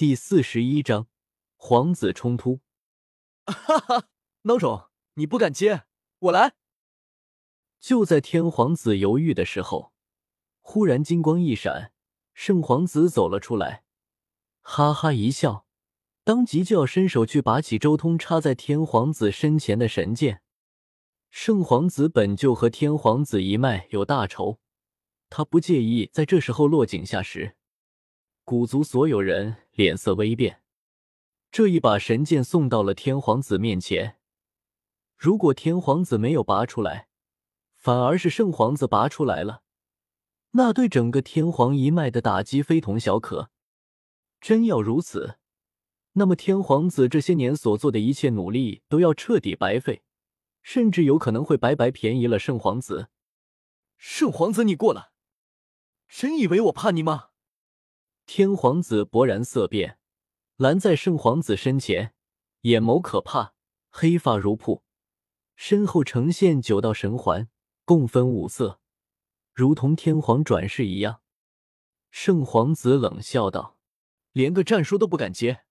第四十一章皇子冲突。哈哈，孬种，你不敢接，我来。就在天皇子犹豫的时候，忽然金光一闪，圣皇子走了出来，哈哈一笑，当即就要伸手去拔起周通插在天皇子身前的神剑。圣皇子本就和天皇子一脉有大仇，他不介意在这时候落井下石。古族所有人脸色微变，这一把神剑送到了天皇子面前。如果天皇子没有拔出来，反而是圣皇子拔出来了，那对整个天皇一脉的打击非同小可。真要如此，那么天皇子这些年所做的一切努力都要彻底白费，甚至有可能会白白便宜了圣皇子。圣皇子，你过来！真以为我怕你吗？天皇子勃然色变，拦在圣皇子身前，眼眸可怕，黑发如瀑，身后呈现九道神环，共分五色，如同天皇转世一样。圣皇子冷笑道：“连个战书都不敢接，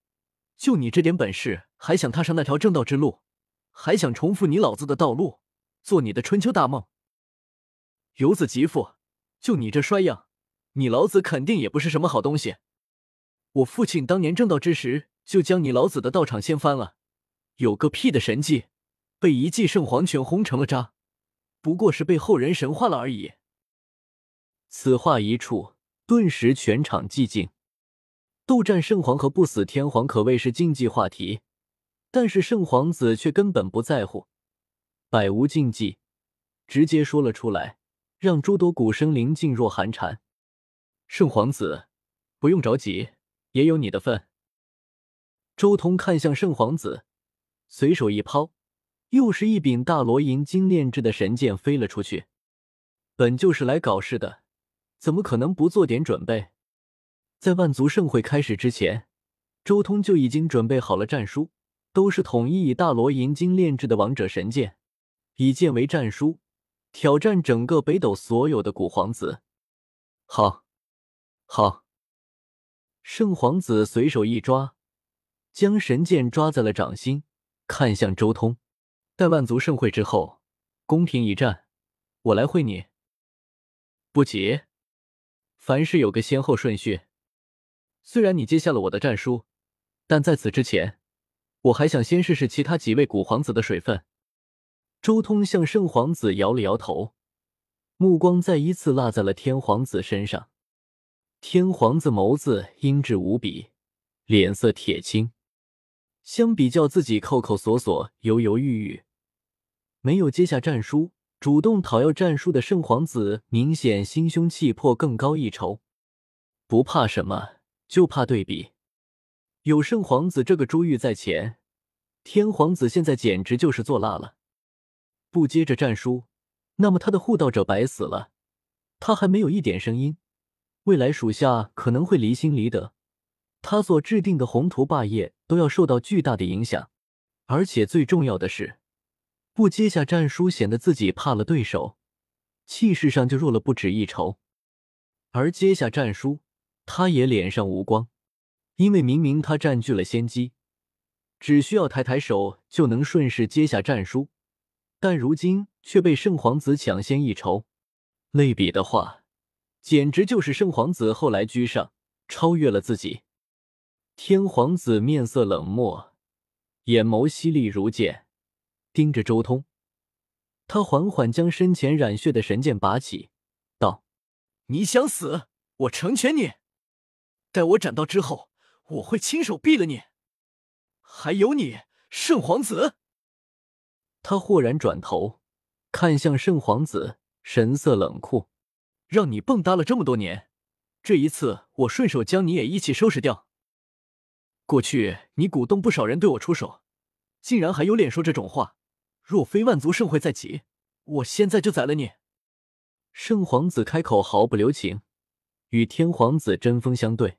就你这点本事，还想踏上那条正道之路，还想重复你老子的道路，做你的春秋大梦？游子极富，就你这衰样！”你老子肯定也不是什么好东西。我父亲当年正道之时，就将你老子的道场掀翻了。有个屁的神迹，被一记圣皇拳轰成了渣，不过是被后人神化了而已。此话一出，顿时全场寂静。斗战圣皇和不死天皇可谓是竞技话题，但是圣皇子却根本不在乎，百无禁忌，直接说了出来，让诸多古生灵噤若寒蝉。圣皇子，不用着急，也有你的份。周通看向圣皇子，随手一抛，又是一柄大罗银金炼制的神剑飞了出去。本就是来搞事的，怎么可能不做点准备？在万族盛会开始之前，周通就已经准备好了战书，都是统一以大罗银金炼制的王者神剑，以剑为战书，挑战整个北斗所有的古皇子。好。好，圣皇子随手一抓，将神剑抓在了掌心，看向周通。待万族盛会之后，公平一战，我来会你。不急，凡事有个先后顺序。虽然你接下了我的战书，但在此之前，我还想先试试其他几位古皇子的水分。周通向圣皇子摇了摇头，目光再一次落在了天皇子身上。天皇子眸子阴鸷无比，脸色铁青。相比较自己扣扣锁锁、犹犹豫豫，没有接下战书、主动讨要战书的圣皇子，明显心胸气魄更高一筹。不怕什么，就怕对比。有圣皇子这个珠玉在前，天皇子现在简直就是做蜡了。不接着战书，那么他的护道者白死了。他还没有一点声音。未来属下可能会离心离德，他所制定的宏图霸业都要受到巨大的影响。而且最重要的是，不接下战书显得自己怕了对手，气势上就弱了不止一筹。而接下战书，他也脸上无光，因为明明他占据了先机，只需要抬抬手就能顺势接下战书，但如今却被圣皇子抢先一筹。类比的话。简直就是圣皇子后来居上，超越了自己。天皇子面色冷漠，眼眸犀利如剑，盯着周通。他缓缓将身前染血的神剑拔起，道：“你想死，我成全你。待我斩道之后，我会亲手毙了你。还有你，圣皇子。”他豁然转头，看向圣皇子，神色冷酷。让你蹦跶了这么多年，这一次我顺手将你也一起收拾掉。过去你鼓动不少人对我出手，竟然还有脸说这种话。若非万族盛会在即，我现在就宰了你。圣皇子开口毫不留情，与天皇子针锋相对。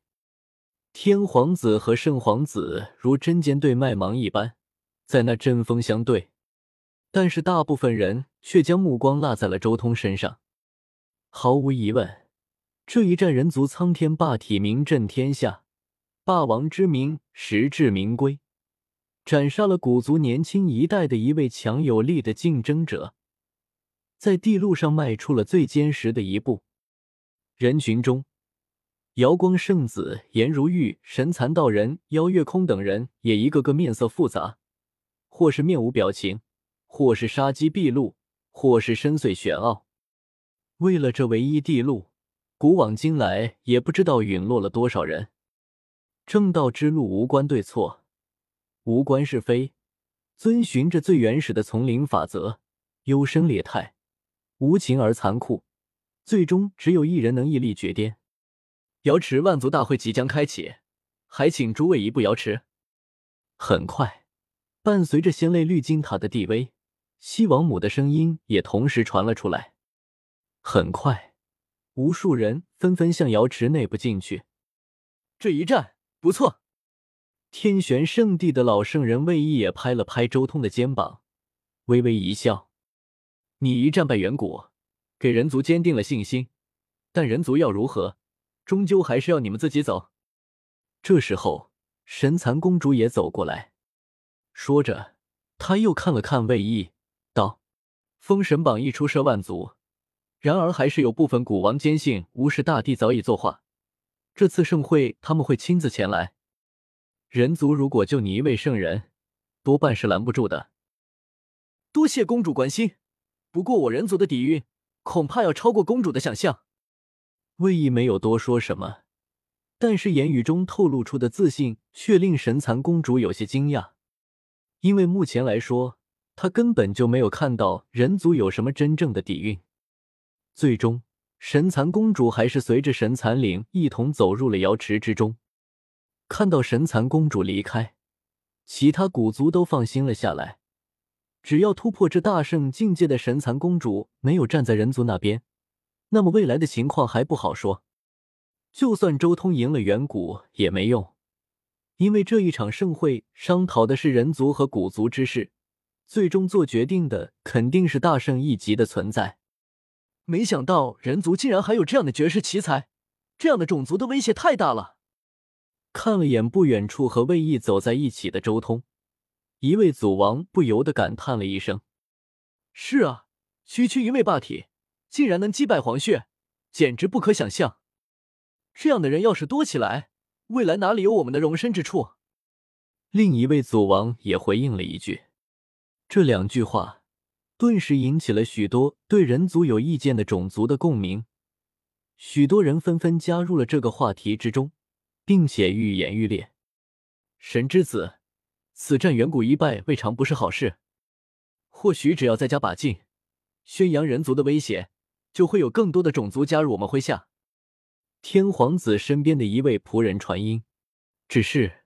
天皇子和圣皇子如针尖对麦芒一般，在那针锋相对。但是大部分人却将目光落在了周通身上。毫无疑问，这一战人族苍天霸体名震天下，霸王之名，实至名归，斩杀了古族年轻一代的一位强有力的竞争者，在地路上迈出了最坚实的一步。人群中，瑶光圣子、颜如玉、神蚕道人、妖月空等人也一个个面色复杂，或是面无表情，或是杀机毕露，或是深邃玄奥。为了这唯一地路，古往今来也不知道陨落了多少人。正道之路无关对错，无关是非，遵循着最原始的丛林法则，优胜劣汰，无情而残酷。最终只有一人能屹立绝巅。瑶池万族大会即将开启，还请诸位移步瑶池。很快，伴随着仙泪绿金塔的地威，西王母的声音也同时传了出来。很快，无数人纷纷向瑶池内部进去。这一战不错。天玄圣地的老圣人魏毅也拍了拍周通的肩膀，微微一笑：“你一战败远古。”给人族坚定了信心，但人族要如何，终究还是要你们自己走。这时候，神蚕公主也走过来，说着，她又看了看魏毅，道：“封神榜一出射万族，然而还是有部分古王坚信无视大帝早已作画。这次盛会他们会亲自前来，人族如果就你一位圣人，多半是拦不住的。多谢公主关心，不过我人族的底蕴。”恐怕要超过公主的想象。魏毅没有多说什么，但是言语中透露出的自信却令神蚕公主有些惊讶，因为目前来说，她根本就没有看到人族有什么真正的底蕴。最终，神蚕公主还是随着神蚕灵一同走入了瑶池之中。看到神蚕公主离开，其他古族都放心了下来。只要突破这大圣境界的神蚕公主没有站在人族那边，那么未来的情况还不好说。就算周通赢了远古也没用，因为这一场盛会商讨的是人族和古族之事，最终做决定的肯定是大圣一级的存在。没想到人族竟然还有这样的绝世奇才，这样的种族的威胁太大了。看了眼不远处和魏毅走在一起的周通。一位祖王不由得感叹了一声：“是啊，区区一位霸体，竟然能击败黄血，简直不可想象。这样的人要是多起来，未来哪里有我们的容身之处？”另一位祖王也回应了一句，这两句话顿时引起了许多对人族有意见的种族的共鸣，许多人纷纷加入了这个话题之中，并且愈演愈烈。神之子。此战远古一败未尝不是好事，或许只要再加把劲，宣扬人族的威胁，就会有更多的种族加入我们麾下。天皇子身边的一位仆人传音，只是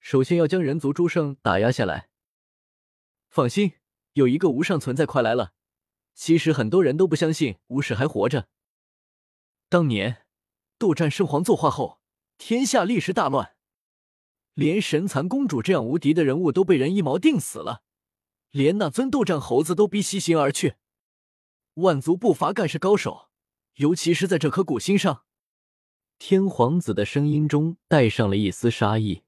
首先要将人族诸圣打压下来。放心，有一个无上存在快来了。其实很多人都不相信无始还活着。当年斗战圣皇作画后，天下历时大乱。连神蚕公主这样无敌的人物都被人一矛定死了，连那尊斗战猴子都逼西行而去。万族不乏盖世高手，尤其是在这颗古星上。天皇子的声音中带上了一丝杀意。